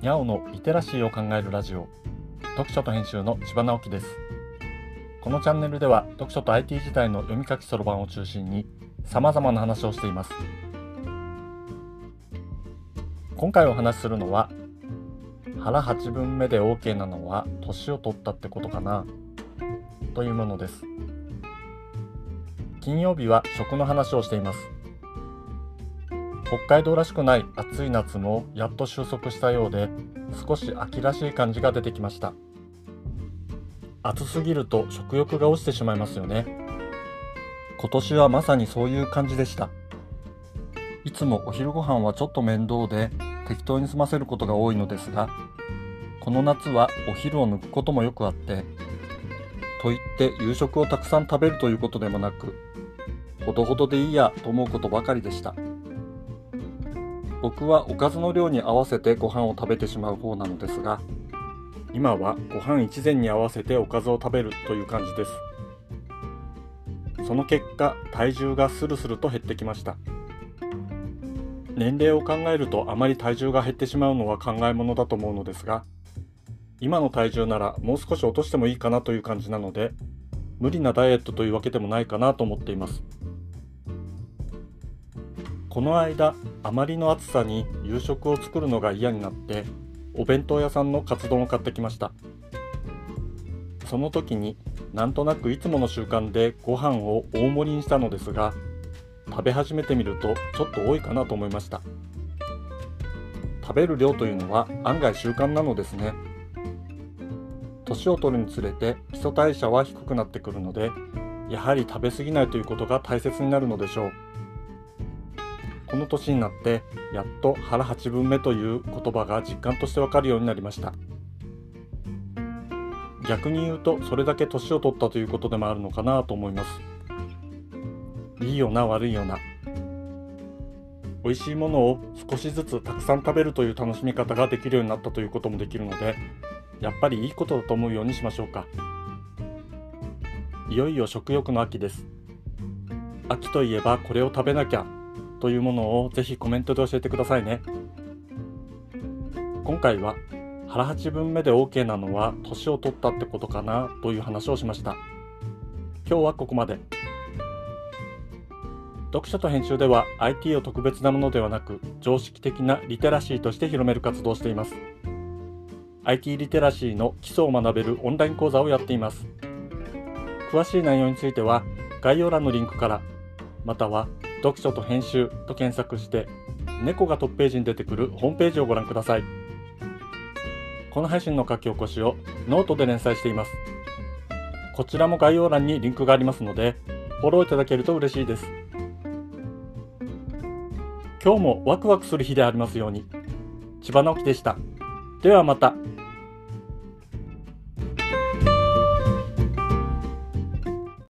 にゃおのリテラシーを考えるラジオ。読書と編集の千葉直樹です。このチャンネルでは読書と IT 時代の読み書きそろばんを中心に様々な話をしています。今回お話しするのは腹8分目で OK なのは年を取ったってことかなというものです。金曜日は食の話をしています。北海道らしくない暑い夏もやっと収束したようで少し秋らしい感じが出てきました。暑すぎると食欲が落ちてしまいますよね。今年はまさにそういう感じでした。いつもお昼ご飯はちょっと面倒で適当に済ませることが多いのですがこの夏はお昼を抜くこともよくあってといって夕食をたくさん食べるということでもなくほどほどでいいやと思うことばかりでした。僕はおかずの量に合わせてご飯を食べてしまう方なのですが今はご飯一膳に合わせておかずを食べるという感じです。その結果体重がスルスルと減ってきました。年齢を考えるとあまり体重が減ってしまうのは考えものだと思うのですが今の体重ならもう少し落としてもいいかなという感じなので無理なダイエットというわけでもないかなと思っています。この間あまりの暑さに夕食を作るのが嫌になってお弁当屋さんのカツ丼を買ってきました。その時になんとなくいつもの習慣でご飯を大盛りにしたのですが食べ始めてみるとちょっと多いかなと思いました。食べる量というのは案外習慣なのですね。年を取るにつれて基礎代謝は低くなってくるのでやはり食べ過ぎないということが大切になるのでしょう。この年になってやっと腹8分目という言葉が実感としてわかるようになりました。逆に言うとそれだけ年を取ったということでもあるのかなと思います。いいよな悪いよな。美味しいものを少しずつたくさん食べるという楽しみ方ができるようになったということもできるのでやっぱりいいことだと思うようにしましょうか。いよいよ食欲の秋です。秋といえばこれを食べなきゃ。というものをぜひコメントで教えてくださいね。今回は腹八分目で OK なのは年を取ったってことかなという話をしました。今日はここまで。読書と編集では IT を特別なものではなく常識的なリテラシーとして広める活動をしています。IT リテラシーの基礎を学べるオンライン講座をやっています。詳しい内容については概要欄のリンクからまたは読書と編集と検索して猫がトップページに出てくるホームページをご覧ください。この配信の書き起こしをノートで連載しています。こちらも概要欄にリンクがありますのでフォローいただけると嬉しいです。今日もワクワクする日でありますように。千葉直樹でした。ではまた。